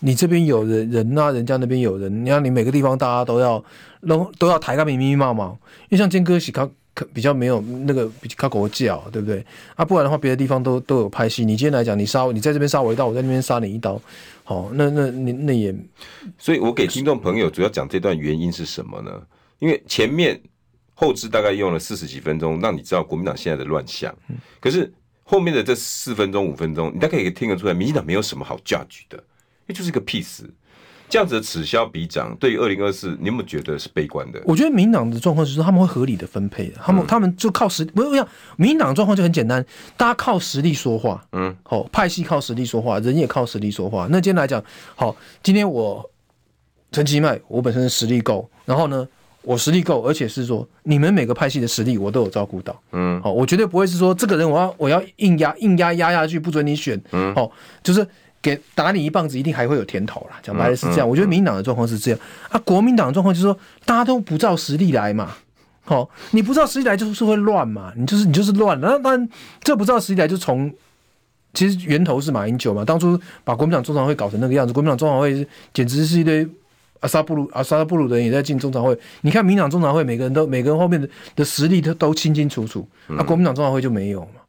你这边有人人啊，人家那边有人，你看你每个地方大家都要都都要抬个密密麻麻，因为像坚哥喜康。可比较没有那个比较国教，对不对？啊，不然的话，别的地方都都有拍戏。你今天来讲，你杀你在这边杀我一刀，我在那边杀你一刀，好，那那那那也。所以我给听众朋友主要讲这段原因是什么呢？因为前面后置大概用了四十几分钟，让你知道国民党现在的乱象。可是后面的这四分钟五分钟，你大概可以听得出来，民进党没有什么好 judge 的，因为就是一个屁事。这样子的此消彼长，对于二零二四，你有没有觉得是悲观的？我觉得民党的状况是说他们会合理的分配的，他们、嗯、他们就靠实，不是这样。民党的状况就很简单，大家靠实力说话，嗯，好，派系靠实力说话，人也靠实力说话。那今天来讲，好，今天我陈其迈，我本身实力够，然后呢，我实力够，而且是说你们每个派系的实力我都有照顾到，嗯，好，我绝对不会是说这个人我要我要硬压硬压压下去，不准你选，嗯，好，就是。给打你一棒子，一定还会有甜头啦。讲白了是这样，我觉得民党的状况是这样啊。国民党的状况就是说，大家都不照实力来嘛。好，你不照实力来就是会乱嘛。你就是你就是乱。那当然，这不照实力来就从其实源头是马英九嘛。当初把国民党中常会搞成那个样子，国民党中常会简直是一堆阿萨布鲁阿萨布鲁的人也在进中常会。你看民党中常会每个人都每个人后面的的实力都都清清楚楚，那国民党中常会就没有嘛。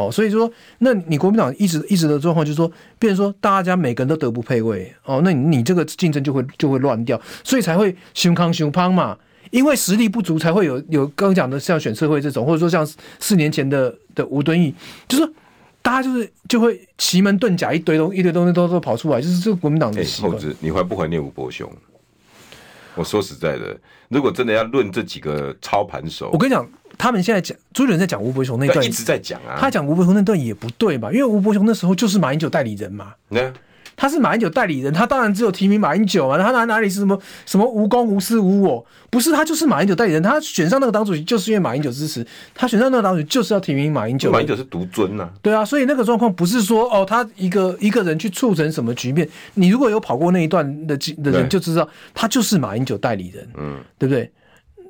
哦，所以说，那你国民党一直一直的状况就是说，变成说大家每个人都德不配位哦，那你你这个竞争就会就会乱掉，所以才会熊康熊胖嘛，因为实力不足才会有有刚刚讲的像选社会这种，或者说像四年前的的吴敦义，就是大家就是就会奇门遁甲一堆东一堆东西都都跑出来，就是这个国民党的习惯。欸、你怀不怀念吴伯雄？我说实在的，如果真的要论这几个操盘手，我跟你讲。他们现在讲朱立伦在讲吴伯雄那段，一直在讲啊。他讲吴伯雄那段也不对吧？因为吴伯雄那时候就是马英九代理人嘛。嗯他是马英九代理人，他当然只有提名马英九嘛。他哪哪里是什么什么无功无私无我？不是，他就是马英九代理人。他选上那个党主席，就是因为马英九支持。他选上那个党主席，就是要提名马英九。马英九是独尊呐。对啊，所以那个状况不是说哦，他一个一个人去促成什么局面。你如果有跑过那一段的的人，就知道他就是马英九代理人。嗯，对不对？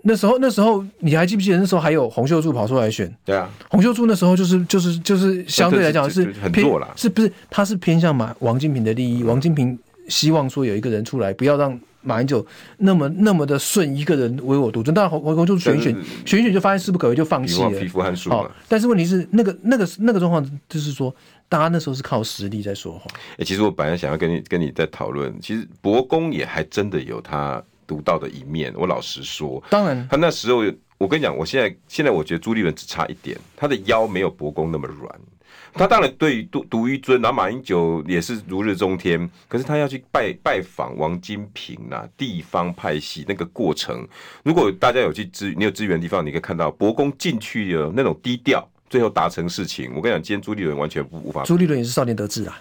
那时候，那时候你还记不记得？那时候还有洪秀柱跑出来选。对啊，洪秀柱那时候就是就是就是相对来讲是很偏是不是？他是偏向马王金平的利益。王金平希望说有一个人出来，不要让马英九那么那么的顺一个人唯我独尊。当然洪洪秀柱选一选选一选就发现势不可为，就放弃了。匹夫 hand 输了。但是问题是那个那个那个状况就是说，大家那时候是靠实力在说话。哎，其实我本来想要跟你跟你在讨论，其实伯公也还真的有他。独到的一面，我老实说，当然，他那时候，我跟你讲，我现在现在我觉得朱立伦只差一点，他的腰没有伯公那么软。他当然对于独独一尊，然后马英九也是如日中天，可是他要去拜拜访王金平啊，地方派系那个过程，如果大家有去支，你有支援的地方，你可以看到伯公进去的那种低调，最后达成事情。我跟你讲，今天朱立伦完全不无法。朱立伦也是少年得志啊。